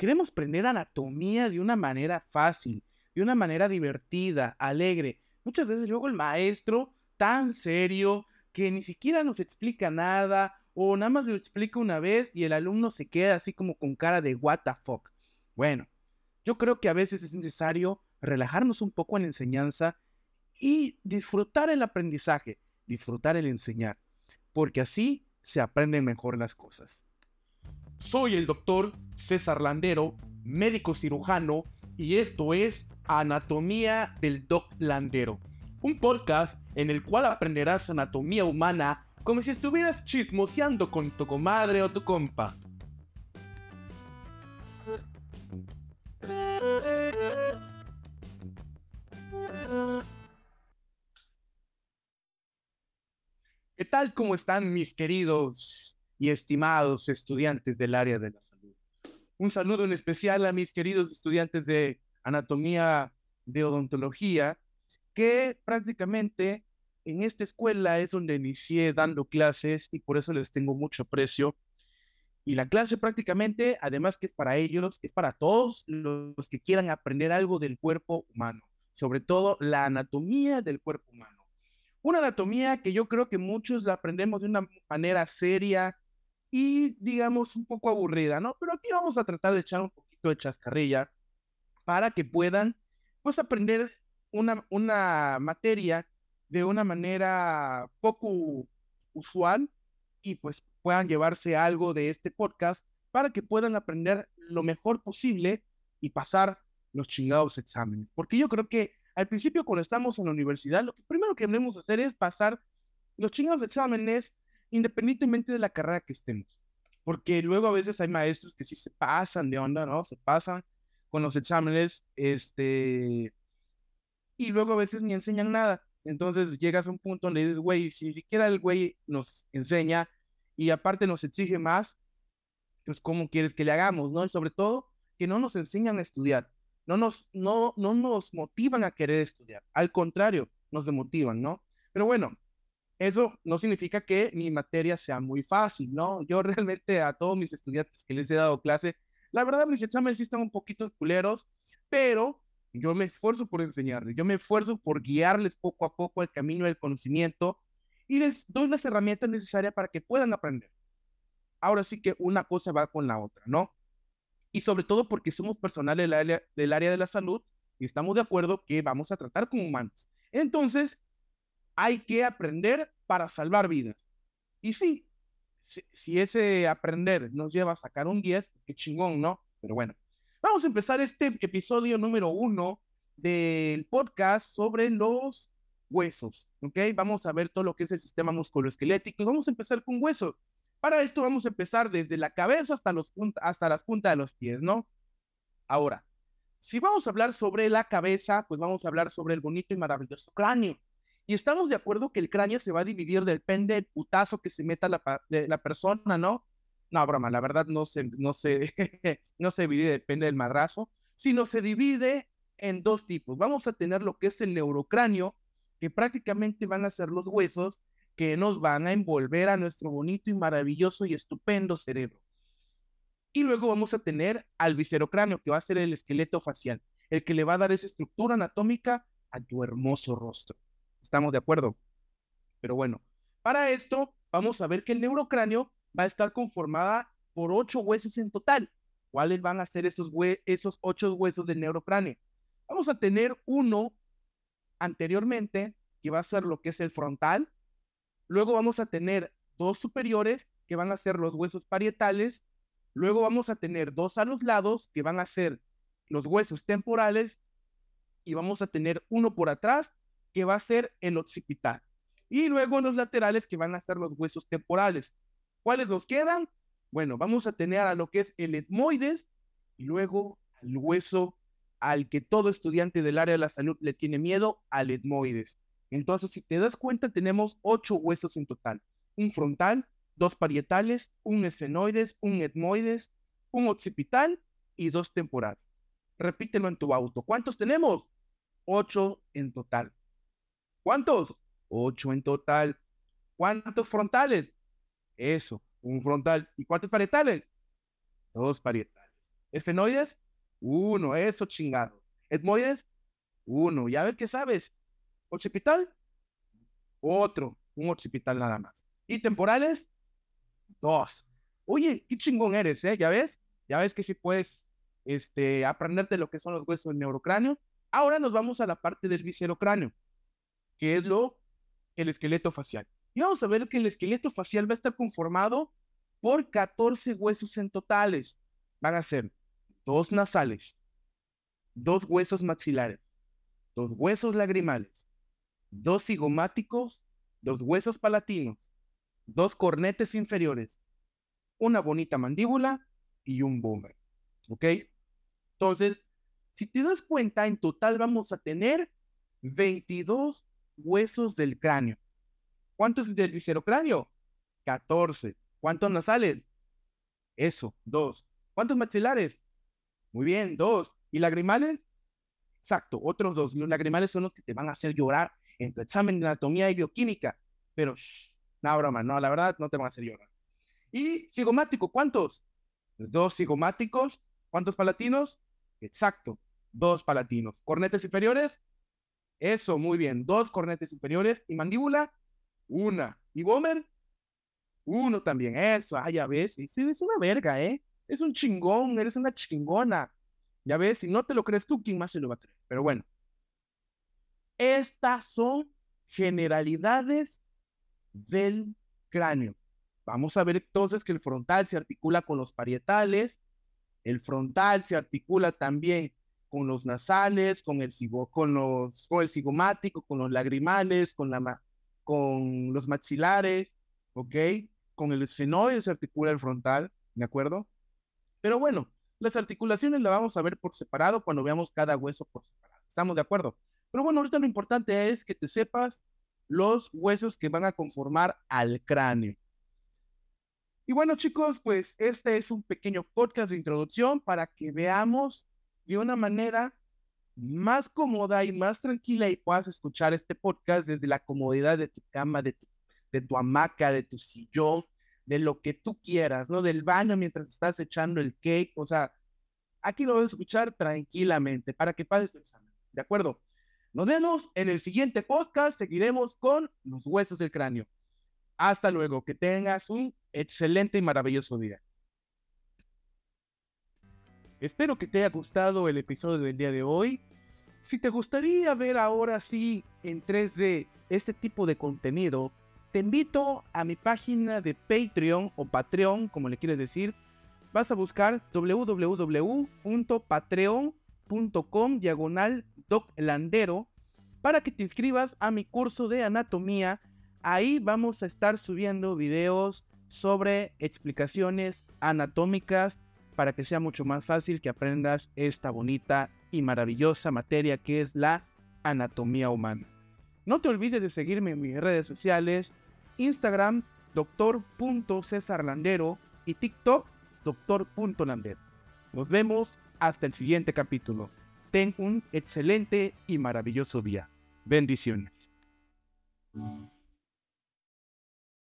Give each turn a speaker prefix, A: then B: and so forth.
A: queremos aprender anatomía de una manera fácil, de una manera divertida, alegre. Muchas veces luego el maestro, tan serio, que ni siquiera nos explica nada, o nada más lo explica una vez y el alumno se queda así como con cara de what the fuck. Bueno, yo creo que a veces es necesario relajarnos un poco en la enseñanza y disfrutar el aprendizaje, disfrutar el enseñar, porque así se aprenden mejor las cosas. Soy el doctor César Landero, médico cirujano, y esto es Anatomía del Doc Landero, un podcast en el cual aprenderás anatomía humana como si estuvieras chismoseando con tu comadre o tu compa. ¿Qué tal? ¿Cómo están mis queridos y estimados estudiantes del área de la salud? Un saludo en especial a mis queridos estudiantes de anatomía de odontología, que prácticamente en esta escuela es donde inicié dando clases y por eso les tengo mucho aprecio. Y la clase prácticamente, además que es para ellos, es para todos los que quieran aprender algo del cuerpo humano, sobre todo la anatomía del cuerpo humano. Una anatomía que yo creo que muchos la aprendemos de una manera seria y, digamos, un poco aburrida, ¿no? Pero aquí vamos a tratar de echar un poquito de chascarrilla para que puedan, pues, aprender una, una materia de una manera poco usual y pues puedan llevarse algo de este podcast para que puedan aprender lo mejor posible y pasar los chingados exámenes. Porque yo creo que al principio cuando estamos en la universidad, lo primero que debemos hacer es pasar los chingados exámenes independientemente de la carrera que estemos. Porque luego a veces hay maestros que sí se pasan de onda, ¿no? Se pasan con los exámenes, este, y luego a veces ni enseñan nada. Entonces llegas a un punto donde dices, güey, si ni siquiera el güey nos enseña y aparte nos exige más, pues ¿cómo quieres que le hagamos, no? Y sobre todo, que no nos enseñan a estudiar, no nos, no, no nos motivan a querer estudiar, al contrario, nos demotivan, ¿no? Pero bueno, eso no significa que mi materia sea muy fácil, ¿no? Yo realmente a todos mis estudiantes que les he dado clase, la verdad mis exámenes sí están un poquito culeros, pero yo me esfuerzo por enseñarles, yo me esfuerzo por guiarles poco a poco el camino del conocimiento y les doy las herramientas necesarias para que puedan aprender. Ahora sí que una cosa va con la otra, ¿no? Y sobre todo porque somos personal del área, del área de la salud y estamos de acuerdo que vamos a tratar con humanos. Entonces, hay que aprender para salvar vidas. Y sí, si, ese aprender nos lleva a sacar un 10, pues qué chingón, ¿no? Pero bueno, Vamos a empezar este episodio número uno del podcast sobre los huesos, ¿ok? Vamos a ver todo lo que es el sistema musculoesquelético y vamos a empezar con huesos. Para esto vamos a empezar desde la cabeza hasta, los hasta las puntas de los pies, ¿no? Ahora, si vamos a hablar sobre la cabeza, pues vamos a hablar sobre el bonito y maravilloso cráneo. Y estamos de acuerdo que el cráneo se va a dividir, depende del putazo que se meta la, la persona, ¿no? No, broma, la verdad no se, no se, no se divide, depende del madrazo, sino se divide en dos tipos. Vamos a tener lo que es el neurocráneo, que prácticamente van a ser los huesos que nos van a envolver a nuestro bonito y maravilloso y estupendo cerebro. Y luego vamos a tener al viscerocráneo, que va a ser el esqueleto facial, el que le va a dar esa estructura anatómica a tu hermoso rostro. ¿Estamos de acuerdo? Pero bueno, para esto vamos a ver que el neurocráneo va a estar conformada por ocho huesos en total. ¿Cuáles van a ser esos, esos ocho huesos del neurocráneo? Vamos a tener uno anteriormente, que va a ser lo que es el frontal. Luego vamos a tener dos superiores, que van a ser los huesos parietales. Luego vamos a tener dos a los lados, que van a ser los huesos temporales. Y vamos a tener uno por atrás, que va a ser el occipital. Y luego los laterales, que van a ser los huesos temporales. ¿Cuáles nos quedan? Bueno, vamos a tener a lo que es el etmoides y luego al hueso al que todo estudiante del área de la salud le tiene miedo, al etmoides. Entonces, si te das cuenta, tenemos ocho huesos en total. Un frontal, dos parietales, un esfenoides, un etmoides, un occipital y dos temporales. Repítelo en tu auto. ¿Cuántos tenemos? Ocho en total. ¿Cuántos? Ocho en total. ¿Cuántos frontales? Eso, un frontal. ¿Y cuántos parietales? Dos parietales. Esfenoides, uno, eso chingado. Etmoides, uno. ¿Ya ves qué sabes? Occipital, otro, un occipital nada más. Y temporales, dos. Oye, qué chingón eres, ¿eh? ¿Ya ves? Ya ves que sí puedes este, aprenderte lo que son los huesos del neurocráneo. Ahora nos vamos a la parte del viscerocráneo, que es lo, el esqueleto facial. Y vamos a ver que el esqueleto facial va a estar conformado por 14 huesos en totales. Van a ser dos nasales, dos huesos maxilares, dos huesos lagrimales, dos cigomáticos, dos huesos palatinos, dos cornetes inferiores, una bonita mandíbula y un boomer. ¿Ok? Entonces, si te das cuenta, en total vamos a tener 22 huesos del cráneo. ¿Cuántos del viscerocráneo? 14. ¿Cuántos nasales? Eso, dos. ¿Cuántos maxilares? Muy bien, dos. ¿Y lagrimales? Exacto, otros dos. Los lagrimales son los que te van a hacer llorar en tu examen de anatomía y bioquímica. Pero, shh, no, broma, no, la verdad no te van a hacer llorar. ¿Y cigomático? ¿Cuántos? Dos cigomáticos. ¿Cuántos palatinos? Exacto, dos palatinos. ¿Cornetes inferiores? Eso, muy bien. Dos cornetes inferiores. ¿Y mandíbula? Una. ¿Y Bomer? Uno también. Eso, ah, ya ves. Es una verga, ¿eh? Es un chingón, eres una chingona. Ya ves, si no te lo crees tú, ¿quién más se lo va a creer? Pero bueno. Estas son generalidades del cráneo. Vamos a ver entonces que el frontal se articula con los parietales, el frontal se articula también con los nasales, con el, con los, con el cigomático, con los lagrimales, con, la, con los maxilares, ¿ok? Con el esfenoide se articula el frontal, ¿de acuerdo? Pero bueno, las articulaciones las vamos a ver por separado cuando veamos cada hueso por separado. ¿Estamos de acuerdo? Pero bueno, ahorita lo importante es que te sepas los huesos que van a conformar al cráneo. Y bueno, chicos, pues este es un pequeño podcast de introducción para que veamos de una manera más cómoda y más tranquila y puedas escuchar este podcast desde la comodidad de tu cama, de tu, de tu hamaca, de tu sillón, de lo que tú quieras, ¿no? Del baño mientras estás echando el cake, o sea, aquí lo vas a escuchar tranquilamente para que pases el examen, ¿de acuerdo? Nos vemos en el siguiente podcast, seguiremos con los huesos del cráneo. Hasta luego, que tengas un excelente y maravilloso día. Espero que te haya gustado el episodio del día de hoy. Si te gustaría ver ahora sí en 3D este tipo de contenido, te invito a mi página de Patreon o Patreon, como le quieres decir. Vas a buscar www.patreon.com diagonal para que te inscribas a mi curso de anatomía. Ahí vamos a estar subiendo videos sobre explicaciones anatómicas para que sea mucho más fácil que aprendas esta bonita y maravillosa materia que es la anatomía humana. No te olvides de seguirme en mis redes sociales, Instagram, doctor.cesarlandero y TikTok, doctor.landero. Nos vemos hasta el siguiente capítulo. Ten un excelente y maravilloso día. Bendiciones.